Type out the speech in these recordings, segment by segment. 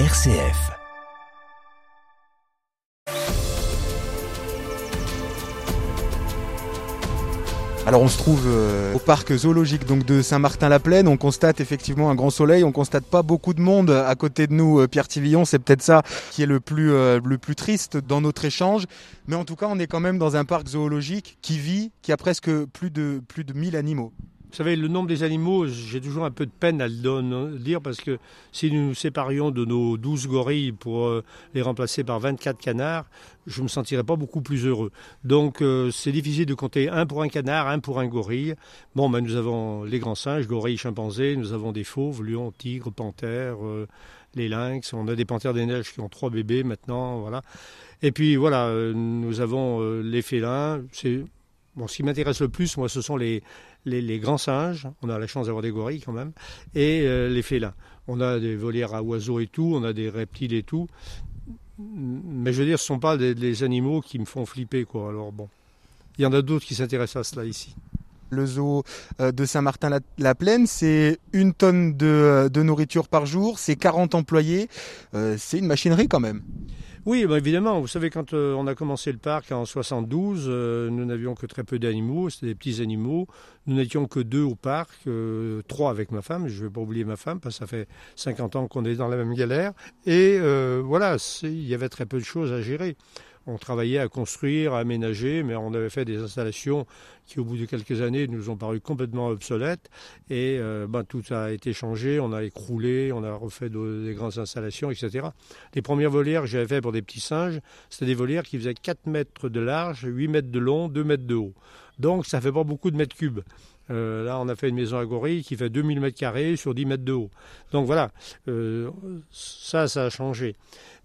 RCF. Alors on se trouve euh, au parc zoologique donc de Saint-Martin-la-Plaine. On constate effectivement un grand soleil. On constate pas beaucoup de monde à côté de nous. euh, Pierre Tivillon, c'est peut-être ça qui est le plus euh, le plus triste dans notre échange. Mais en tout cas, on est quand même dans un parc zoologique qui vit, qui a presque plus de plus de 1000 animaux. Vous savez, le nombre des animaux, j'ai toujours un peu de peine à le dire parce que si nous nous séparions de nos 12 gorilles pour euh, les remplacer par 24 canards, je me sentirais pas beaucoup plus heureux. Donc euh, c'est difficile de compter un pour un canard, un pour un gorille. Bon, ben, nous avons les grands singes, gorilles, chimpanzés, nous avons des fauves, lions, tigres, panthères, euh, les lynx, on a des panthères des neiges qui ont trois bébés maintenant, voilà. Et puis voilà, nous avons les félins. Bon, ce qui m'intéresse le plus, moi, ce sont les les, grands singes, on a la chance d'avoir des gorilles quand même, et euh, les félins. On a des volières à oiseaux et tout, on a des reptiles et tout. Mais je veux dire, ce ne sont pas des, animaux qui me font flipper, quoi. Alors bon, il y en a d'autres qui s'intéressent à cela ici. Le zoo euh, de Saint-Martin-la-Plaine, c'est une tonne de, de nourriture par jour, c'est 40 employés, Euh, c'est une machinerie quand même. Oui, bah, évidemment. Vous savez, quand euh, on a commencé le parc en 72, euh, nous n'avions que très peu d'animaux. C'était des petits animaux. Nous n'étions que deux au parc, euh, trois avec ma femme. Je ne vais pas oublier ma femme parce que ça fait 50 ans qu'on est dans la même galère. Et voilà, il y avait très peu de choses à gérer. On travaillait à construire, à aménager, mais on avait fait des installations qui, au bout de quelques années, nous ont paru complètement obsolètes. Et euh, ben, tout a été changé. On a écroulé, on a refait de- des grandes installations, etc. Les premières volières que j'avais fait pour des petits singes, c'était des volières qui faisaient 4 mètres de large, 8 mètres de long, 2 mètres de haut. Donc ça fait pas beaucoup de mètres cubes. Euh, là, on a fait une maison à gorille qui fait 2000 mètres carrés sur 10 mètres de haut. Donc voilà, euh, ça, ça a changé.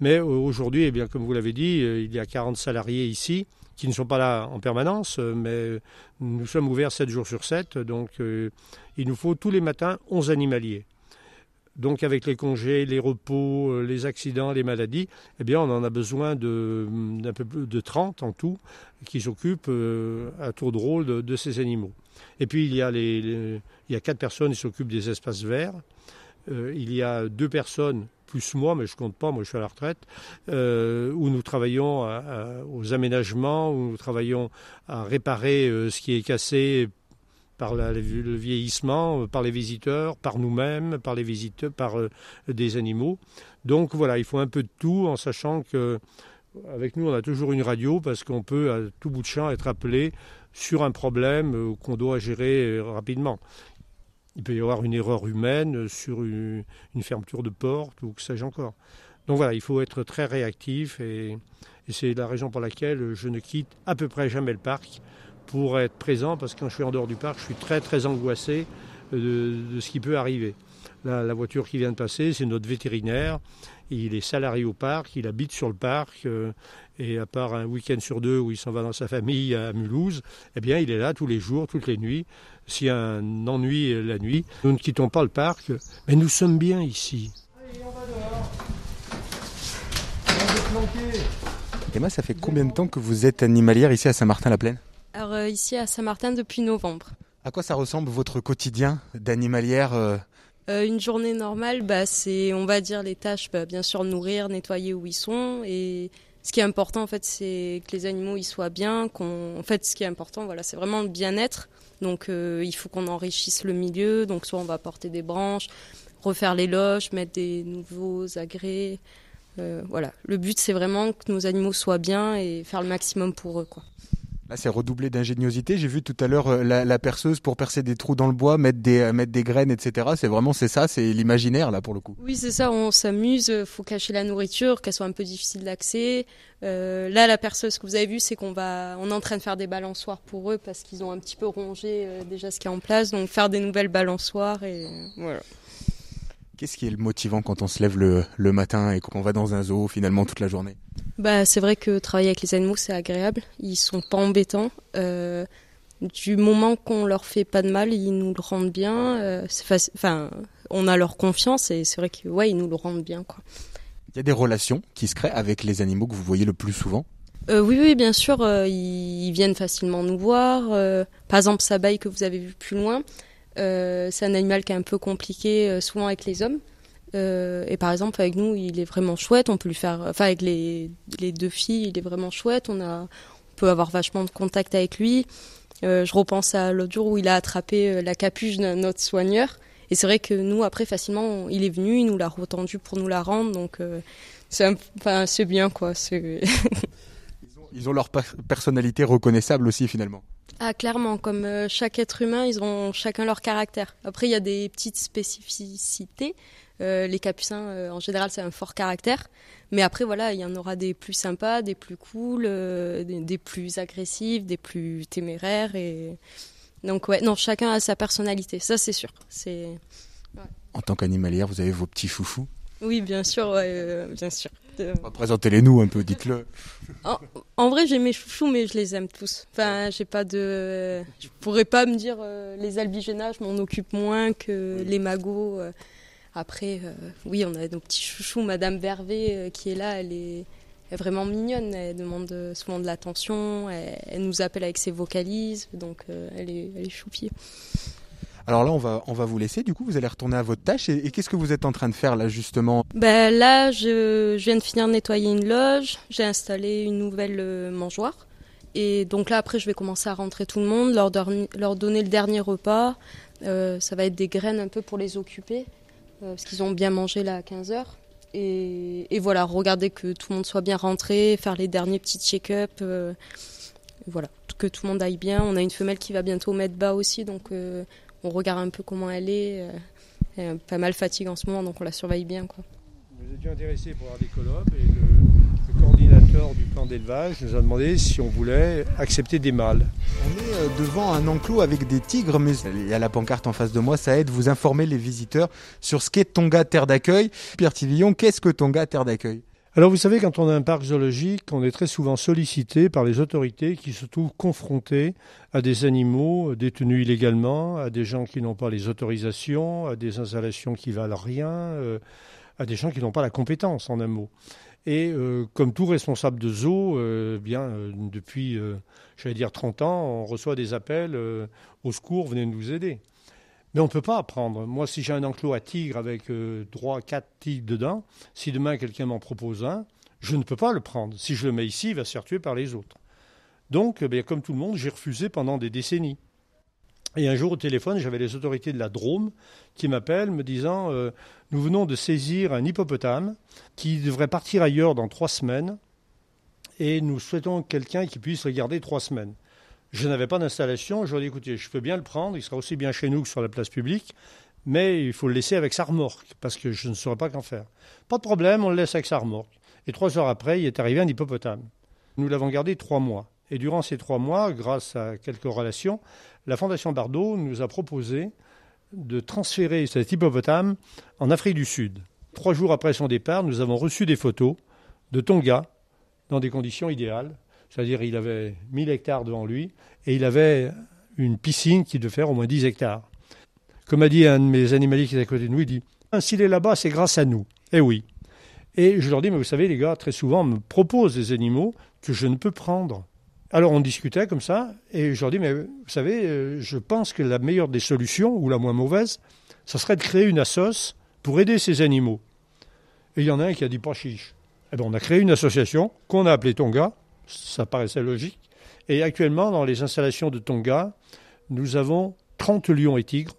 Mais euh, aujourd'hui, eh bien, comme vous l'avez dit, euh, il y a 40 salariés ici qui ne sont pas là en permanence, euh, mais nous sommes ouverts 7 jours sur 7. Donc il nous faut tous les matins 11 animaliers. Donc avec les congés, les repos, les accidents, les maladies, eh bien on en a besoin de, d'un plus de 30 en tout qui s'occupent à tour de rôle de, ces animaux. Et puis il y a, les, les- il y a quatre personnes qui s'occupent des espaces verts. Il y a deux personnes, plus moi, mais je compte pas, moi je suis à la retraite, euh, où nous travaillons aux aménagements, où nous travaillons à réparer euh, ce qui est cassé par le vieillissement, euh, par les visiteurs, par nous-mêmes, par les visiteurs, par des animaux. Donc voilà, il faut un peu de tout en sachant que avec nous on a toujours une radio parce qu'on peut à tout bout de champ être appelé sur un problème qu'on doit gérer rapidement. Il peut y avoir une erreur humaine sur une, fermeture de porte ou que sais-je encore. Donc voilà, il faut être très réactif et, c'est la raison pour laquelle je ne quitte à peu près jamais le parc pour être présent parce que quand je suis en dehors du parc, je suis très très angoissé de, ce qui peut arriver. La voiture qui vient de passer, c'est notre vétérinaire. Il est salarié au parc, il habite sur le parc euh, et à part un week-end sur deux où il s'en va dans sa famille à Mulhouse, eh bien il est là tous les jours, toutes les nuits. S'il y a un ennui la nuit, nous ne quittons pas le parc, mais nous sommes bien ici. Emma, ça fait combien de temps que vous êtes animalière ici à Saint-Martin-la-Plaine? Alors euh, ici à Saint-Martin depuis novembre. À quoi ça ressemble votre quotidien d'animalière euh, Euh, une journée normale, bah, c'est, on va dire, les tâches, bah, bien sûr, nourrir, nettoyer où ils sont. Et ce qui est important, en fait, c'est que les animaux ils soient bien. Qu'on... En fait, ce qui est important, voilà, c'est vraiment le bien-être. Donc, euh, il faut qu'on enrichisse le milieu. Donc, soit on va porter des branches, refaire les loges, mettre des nouveaux agrès. Euh, voilà. Le but, c'est vraiment que nos animaux soient bien et faire le maximum pour eux, quoi. Là, c'est redoublé d'ingéniosité. J'ai vu tout à l'heure euh, la, la perceuse pour percer des trous dans le bois, mettre des, euh, mettre des graines, etc. C'est vraiment, c'est ça, c'est l'imaginaire, là, pour le coup. Oui, c'est ça, on s'amuse, faut cacher la nourriture, qu'elle soit un peu difficile d'accès. Euh, là, la perceuse que vous avez vue, c'est qu'on va, on est en train de faire des balançoires pour eux parce qu'ils ont un petit peu rongé euh, déjà ce qui est en place, donc faire des nouvelles balançoires et euh, voilà. Qu'est-ce qui est le motivant quand on se lève le, le matin et qu'on va dans un zoo, finalement, toute la journée? Bah, c'est vrai que travailler avec les animaux, c'est agréable. Ils sont pas embêtants. Euh, du moment qu'on leur fait pas de mal, ils nous le rendent bien. Euh, Enfin, on a leur confiance et c'est vrai que ouais, ils nous le rendent bien, quoi. Il y a des relations qui se créent avec les animaux que vous voyez le plus souvent? Euh, oui, oui, bien sûr, ils, ils viennent facilement nous voir. Par exemple, Sabaï que vous avez vu plus loin, c'est un animal qui est un peu compliqué, souvent avec les hommes. Euh, et par exemple, avec nous, il est vraiment chouette. On peut lui faire, enfin, avec les, les deux filles, il est vraiment chouette. On a, on peut avoir vachement de contact avec lui. Euh, je repense à l'autre jour où il a attrapé euh, la capuche d'un autre soigneur. Et c'est vrai que nous, après, facilement, il est venu, il nous l'a retendu pour nous la rendre. Donc, euh, c'est enfin, bien, quoi. ils ont leur personnalité reconnaissable aussi, finalement. Ah, clairement, comme chaque être humain, ils ont chacun leur caractère. Après, il y a des petites spécificités. Euh, les capucins, euh, en général, c'est un fort caractère. Mais après, voilà, il y en aura des plus sympas, des plus cool, euh, des, plus agressifs, des plus téméraires. Et... Donc, ouais, non, chacun a sa personnalité, ça c'est sûr. C'est... En tant qu'animalière, vous avez vos petits foufous Oui, bien sûr, bien sûr. Présentez-les nous un peu, dites-le. En, vrai, j'ai mes chouchous, mais je les aime tous. Enfin, j'ai pas de. Je pourrais pas me dire les albigénas, je m'en occupe moins que les magots. Après, euh, oui, on a nos petits chouchous. Madame Vervé euh, qui est là, elle est, vraiment mignonne. Elle demande euh, souvent de l'attention. Elle, nous appelle avec ses vocalises. Donc, elle est, elle. Alors là, on va, on va vous laisser. Du coup, vous allez retourner à votre tâche. Et, qu'est-ce que vous êtes en train de faire là, justement? Ben, Là, je, je, viens de finir de nettoyer une loge. J'ai installé une nouvelle mangeoire. Et donc là, après, je vais commencer à rentrer tout le monde, leur, leur donner le dernier repas. ça va être des graines un peu pour les occuper. Euh, parce qu'ils ont bien mangé là à 15h. Et, voilà, regarder que tout le monde soit bien rentré, faire les derniers petits check-up. Euh, voilà, que tout le monde aille bien. On a une femelle qui va bientôt mettre bas aussi, donc euh, on regarde un peu comment elle est. Elle est pas mal fatiguée en ce moment, donc on la surveille bien. Quoi. Vous étiez intéressé pour avoir des du plan d'élevage nous a demandé si on voulait accepter des mâles. On est euh, devant un enclos avec des tigres, mais il y a la pancarte en face de moi, ça aide vous informer les visiteurs sur ce qu'est Tonga Terre d'accueil. Pierre Tivillon, qu'est-ce que Tonga Terre d'accueil? Alors vous savez, quand on a un parc zoologique, on est très souvent sollicité par les autorités qui se trouvent confrontés à des animaux détenus illégalement, à des gens qui n'ont pas les autorisations, à des installations qui valent rien, euh, à des gens qui n'ont pas la compétence, en un mot. Et euh, comme tout responsable de zoo, euh, bien euh, depuis, j'allais dire 30 ans, on reçoit des appels au secours, venez nous aider. Mais on ne peut pas apprendre. Moi, si j'ai un enclos à tigres avec trois, quatre tigres dedans, si demain quelqu'un m'en propose un, je ne peux pas le prendre. Si je le mets ici, il va se faire tuer par les autres. Donc, eh comme tout le monde, j'ai refusé pendant des décennies. Et un jour au téléphone, j'avais les autorités de la Drôme qui m'appellent me disant euh, Nous venons de saisir un hippopotame qui devrait partir ailleurs dans trois semaines et nous souhaitons quelqu'un qui puisse le garder trois semaines. Je n'avais pas d'installation. Je leur ai dit Écoutez, je peux bien le prendre, il sera aussi bien chez nous que sur la place publique, mais il faut le laisser avec sa remorque parce que je ne saurais pas qu'en faire. Pas de problème, on le laisse avec sa remorque. Et trois heures après, il est arrivé un hippopotame. Nous l'avons gardé trois mois. Et durant ces trois mois, grâce à quelques relations, la Fondation Bardot nous a proposé de transférer cet hippopotame en Afrique du Sud. Trois jours après son départ, nous avons reçu des photos de Tonga dans des conditions idéales. C'est-à-dire il avait 1000 hectares devant lui et il avait une piscine qui devait faire au moins 10 hectares. Comme a dit un de mes animaliers qui est à côté de nous, il dit ah, S'il est là-bas, c'est grâce à nous. Eh oui. Et je leur dis Mais vous savez, les gars, très souvent, me proposent des animaux que je ne peux prendre. Alors on discutait comme ça, et je leur dis, mais vous savez, euh, je pense que la meilleure des solutions, ou la moins mauvaise, ce serait de créer une assoce pour aider ces animaux. Et il y en a un qui a dit pas chiche. Eh bien, on a créé une association qu'on a appelée Tonga, ça paraissait logique, et actuellement, dans les installations de Tonga, nous avons 30 lions et tigres,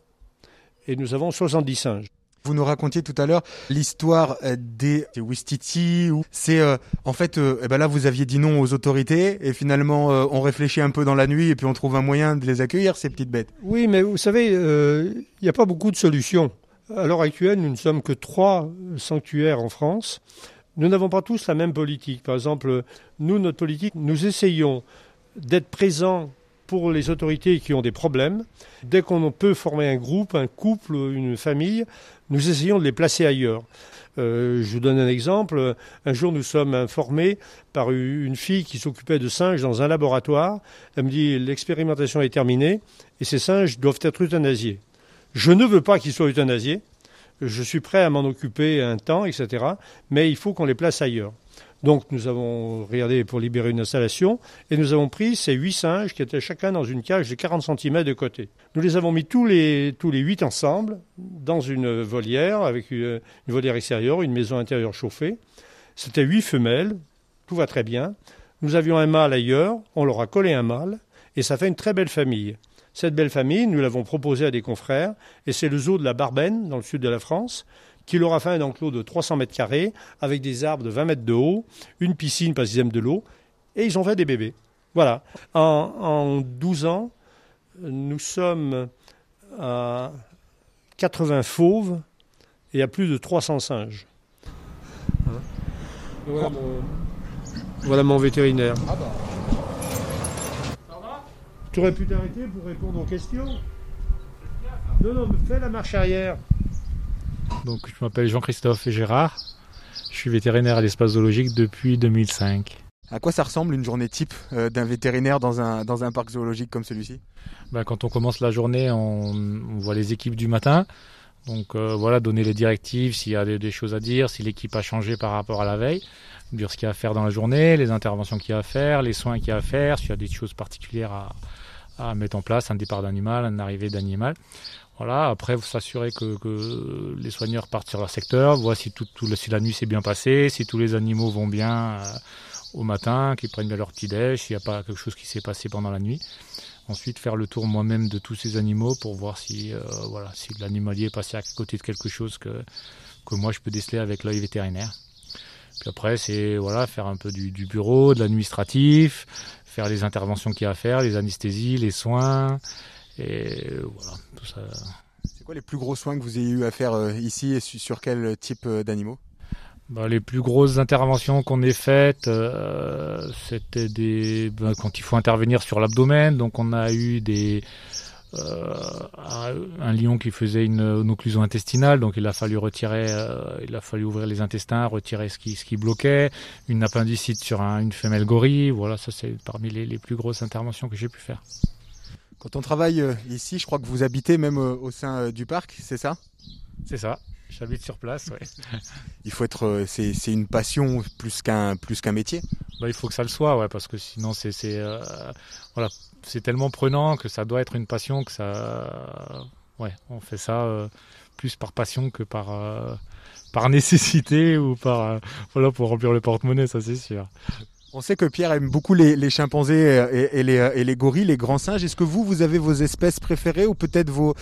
et nous avons 70 singes. Vous nous racontiez tout à l'heure l'histoire euh, des, Wistiti. C'est euh, en fait, euh, eh ben là vous aviez dit non aux autorités et finalement on réfléchit un peu dans la nuit et puis on trouve un moyen de les accueillir ces petites bêtes. Oui, mais vous savez, il n'y a pas beaucoup de solutions. À l'heure actuelle, nous ne sommes que trois sanctuaires en France. Nous n'avons pas tous la même politique. Par exemple, nous, notre politique, nous essayons d'être présents pour les autorités qui ont des problèmes. Dès qu'on peut former un groupe, un couple, une famille, nous essayons de les placer ailleurs. Euh, je vous donne un exemple. Un jour, nous sommes informés par une fille qui s'occupait de singes dans un laboratoire. Elle me dit l'expérimentation est terminée et ces singes doivent être euthanasiés. Je ne veux pas qu'ils soient euthanasiés. Je suis prêt à m'en occuper un temps, etc. Mais il faut qu'on les place ailleurs. Donc nous avons regardé pour libérer une installation et nous avons pris ces huit singes qui étaient chacun dans une cage de 40 cm de côté. Nous les avons mis tous les, huit ensemble dans une volière avec une, une volière extérieure, une maison intérieure chauffée. C'était huit femelles, tout va très bien. Nous avions un mâle ailleurs, on leur a collé un mâle et ça fait une très belle famille. Cette belle famille, nous l'avons proposée à des confrères et c'est le zoo de la Barbenne dans le sud de la France qui leur a fait un enclos de 300 mètres carrés avec des arbres de 20 mètres de haut, une piscine parce qu'ils aiment de l'eau, et ils ont fait des bébés. Voilà. En, en 12 ans, nous sommes à 80 fauves et à plus de 300 singes. Voilà mon, voilà mon vétérinaire. Tu aurais pu t'arrêter pour répondre aux questions? Non, non, fais la marche arrière. Donc, je m'appelle Jean-Christophe Gérard. Je suis vétérinaire à l'espace zoologique depuis 2005. À quoi ça ressemble une journée type euh, d'un vétérinaire dans un, dans un parc zoologique comme celui-ci? Ben, Quand on commence la journée, on, on voit les équipes du matin. Donc euh, voilà, donner les directives s'il y a des, des, choses à dire, si l'équipe a changé par rapport à la veille, dire ce qu'il y a à faire dans la journée, les interventions qu'il y a à faire, les soins qu'il y a à faire, s'il y a des choses particulières à, à mettre en place, un départ d'animal, une arrivée d'animal. Voilà, après, vous s'assurer que, les soigneurs partent sur leur secteur, voir si, tout, la nuit s'est bien passée, si tous les animaux vont bien euh, au matin, qu'ils prennent bien leur petit-déj, s'il n'y a pas quelque chose qui s'est passé pendant la nuit. Ensuite, faire le tour moi-même de tous ces animaux pour voir si, euh, voilà, si l'animalier est passé à côté de quelque chose que, que moi je peux déceler avec l'œil vétérinaire. Puis après, c'est voilà, faire un peu du bureau, de l'administratif, faire les interventions qu'il y a à faire, les anesthésies, les soins, et voilà, tout ça. C'est quoi les plus gros soins que vous ayez eu à faire euh, ici et sur quel type euh, d'animaux? Bah, les plus grosses interventions qu'on ait faites, euh, c'était des bah, quand il faut intervenir sur l'abdomen. Donc on a eu des euh, un lion qui faisait une, une, occlusion intestinale, donc il a fallu retirer, euh, il a fallu ouvrir les intestins, retirer ce qui ce qui bloquait. Une appendicite sur un, une femelle gorille. Voilà, ça c'est parmi les, les plus grosses interventions que j'ai pu faire. Quand on travaille euh, ici, je crois que vous habitez même euh, au sein du parc, c'est ça? C'est ça. J'habite sur place, ouais. Il faut être, euh, c'est, c'est une passion plus qu'un plus qu'un métier. Bah, il faut que ça le soit, ouais, parce que sinon c'est euh, voilà, c'est tellement prenant que ça doit être une passion que ça, ouais, on fait ça euh, plus par passion que par par nécessité ou par voilà pour remplir le porte-monnaie, ça c'est sûr. On sait que Pierre aime beaucoup les, chimpanzés et, et, les, et, les, gorilles, les grands singes. Est-ce que vous, vous avez vos espèces préférées ou peut-être vos,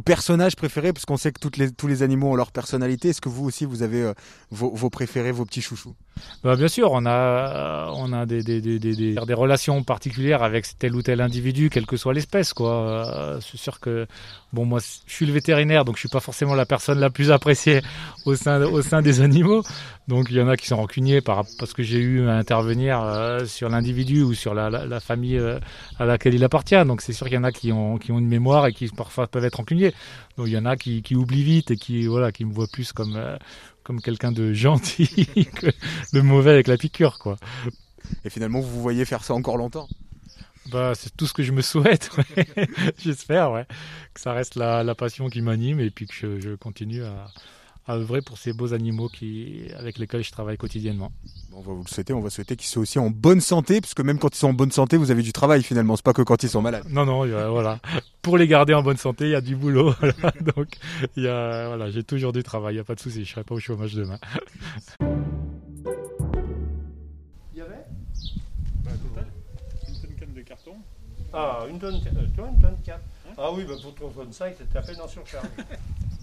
personnages préférés? Parce qu'on sait que tous les animaux ont leur personnalité. Est-ce que vous aussi, vous avez euh, vos, préférés, vos petits chouchous? Bah, Bien sûr, on a, on a des, relations particulières avec tel ou tel individu, quelle que soit l'espèce. quoi. Euh, c'est sûr que, bon, moi, je suis le vétérinaire, donc je suis pas forcément la personne la plus appréciée au sein, des animaux. Donc il y en a qui sont rancuniers par, parce que j'ai eu à intervenir euh, sur l'individu ou sur la, la, la famille euh, à laquelle il appartient. Donc c'est sûr qu'il y en a qui ont, qui ont une mémoire et qui parfois peuvent être rancuniers. Donc il y en a qui, qui oublient vite et qui, voilà, qui me voient plus comme, euh, comme quelqu'un de gentil que le mauvais avec la piqûre. Quoi. Et finalement, vous voyez faire ça encore longtemps? Bah, c'est tout ce que je me souhaite, ouais. j'espère, ouais, que ça reste la, la passion qui m'anime et puis que je, je continue à, à œuvrer pour ces beaux animaux qui, avec lesquels je travaille quotidiennement. On va vous le souhaiter, on va souhaiter qu'ils soient aussi en bonne santé, parce que même quand ils sont en bonne santé, vous avez du travail finalement, c'est pas que quand ils sont malades. Non, non, voilà. Pour les garder en bonne santé, il y a du boulot. Voilà. Donc, il y a, voilà, j'ai toujours du travail, il n'y a pas de souci, je serai pas au chômage demain. Il y avait? Bah, total, une tonne de carton. Ah, une tonne, euh, toi, une tonne 4. Hein? Ah oui, bah, pour ton tonne 5, c'était à peine en surcharge.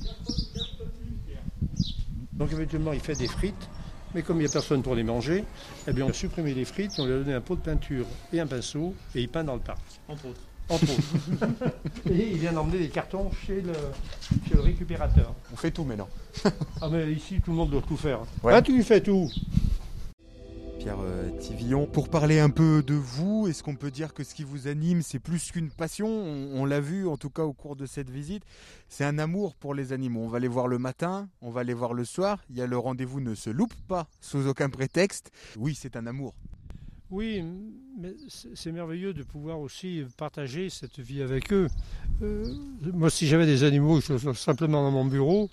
Donc éventuellement, il fait des frites, mais comme il n'y a personne pour les manger, eh bien, on a supprimé les frites on lui a donné un pot de peinture et un pinceau et il peint dans le parc. Entre autres. Entre autres. et il vient d'emmener des cartons chez le, chez le récupérateur. On fait tout maintenant. ah mais ici, tout le monde doit tout faire. Ouais. Ah, tu fais tout Pierre euh, Tivillon. Pour parler un peu de vous, est-ce qu'on peut dire que ce qui vous anime, c'est plus qu'une passion? On, l'a vu en tout cas au cours de cette visite. C'est un amour pour les animaux. On va les voir le matin, on va les voir le soir. Il y a le rendez-vous ne se loupe pas sous aucun prétexte. Oui, c'est un amour. Oui, mais c'est merveilleux de pouvoir aussi partager cette vie avec eux. Euh, moi, si j'avais des animaux simplement dans mon bureau,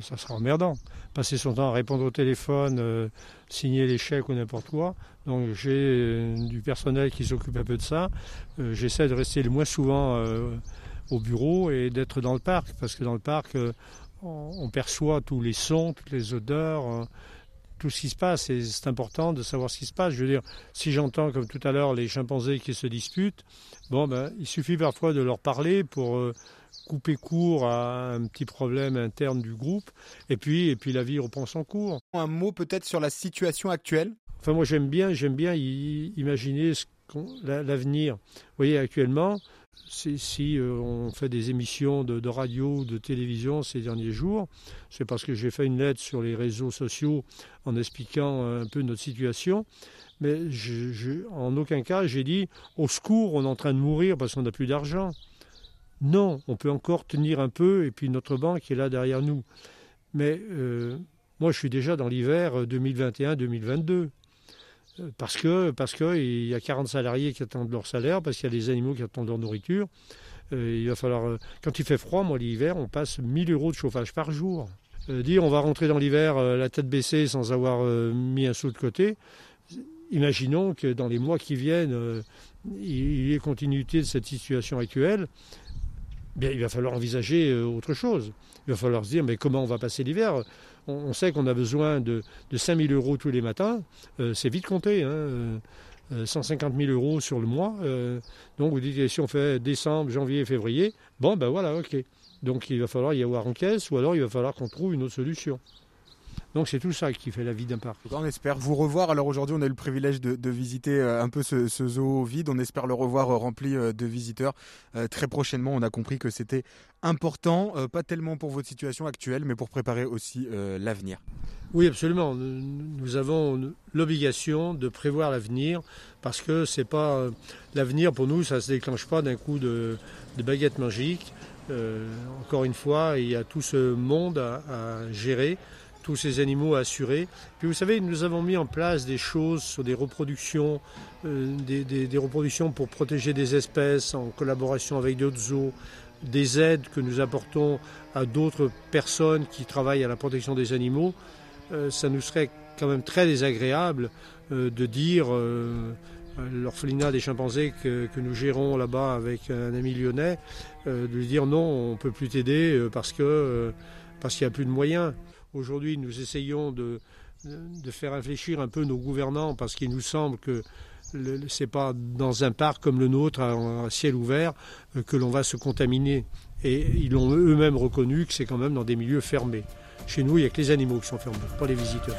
ça sera emmerdant. Passer son temps à répondre au téléphone, signer les chèques ou n'importe quoi. Donc j'ai du personnel qui s'occupe un peu de ça. J'essaie de rester le moins souvent au bureau et d'être dans le parc, parce que dans le parc, on perçoit tous les sons, toutes les odeurs tout ce qui se passe. Et c'est important de savoir ce qui se passe. Je veux dire, si j'entends, comme tout à l'heure, les chimpanzés qui se disputent, bon, ben, il suffit parfois de leur parler pour euh, couper court à un petit problème interne du groupe. Et puis, et puis la vie reprend son cours. Un mot peut-être sur la situation actuelle? Enfin, moi, j'aime bien, j'aime bien imaginer l'avenir. Vous voyez, actuellement, si, euh, on fait des émissions de, radio ou de télévision ces derniers jours, c'est parce que j'ai fait une lettre sur les réseaux sociaux en expliquant un peu notre situation. Mais en aucun cas, j'ai dit au secours, on est en train de mourir parce qu'on n'a plus d'argent. Non, on peut encore tenir un peu et puis notre banque est là derrière nous. Mais euh, moi, je suis déjà dans l'hiver 2021-2022 parce que parce qu'il y a 40 salariés qui attendent leur salaire, parce qu'il y a des animaux qui attendent leur nourriture. Euh, il va falloir, euh, quand il fait froid, moi l'hiver, on passe 1000 euros de chauffage par jour. Euh, dire on va rentrer dans l'hiver la tête baissée sans avoir mis un sou de côté. Imaginons que dans les mois qui viennent, il y ait continuité de cette situation actuelle. Il va falloir envisager autre chose. Il va falloir se dire comment on va passer l'hiver? On, sait qu'on a besoin de, de 5 000 euros tous les matins. Euh, c'est vite compté. Hein, 150 euh, 000 euros sur le mois. Euh, donc vous dites, si on fait décembre, janvier, février, bon ben voilà, ok. Donc il va falloir y avoir en caisse ou alors il va falloir qu'on trouve une autre solution. Donc c'est tout ça qui fait la vie d'un parc. On espère vous revoir. Alors aujourd'hui, on a eu le privilège de, visiter un peu ce, zoo vide. On espère le revoir rempli de visiteurs très prochainement. On a compris que c'était important, euh, pas tellement pour votre situation actuelle, mais pour préparer aussi euh, l'avenir. Oui, absolument. Nous avons l'obligation de prévoir l'avenir parce que c'est pas euh, l'avenir pour nous, ça se déclenche pas d'un coup de, baguette magique. encore une fois, il y a tout ce monde à, gérer, tous ces animaux à assurer. Puis vous savez, nous avons mis en place des choses sur des reproductions, des reproductions pour protéger des espèces en collaboration avec d'autres zoos des aides que nous apportons à d'autres personnes qui travaillent à la protection des animaux, euh, ça nous serait quand même très désagréable euh, de dire euh, l'orphelinat des chimpanzés que, nous gérons là-bas avec un ami lyonnais, de lui dire non, on ne peut plus t'aider parce que parce qu'il n'y a plus de moyens. Aujourd'hui, nous essayons de, faire réfléchir un peu nos gouvernants parce qu'il nous semble que c'est pas dans un parc comme le nôtre, à un ciel ouvert, euh, que l'on va se contaminer. Et ils ont eux-mêmes reconnu que c'est quand même dans des milieux fermés. Chez nous, il n'y a que les animaux qui sont fermés, pas les visiteurs.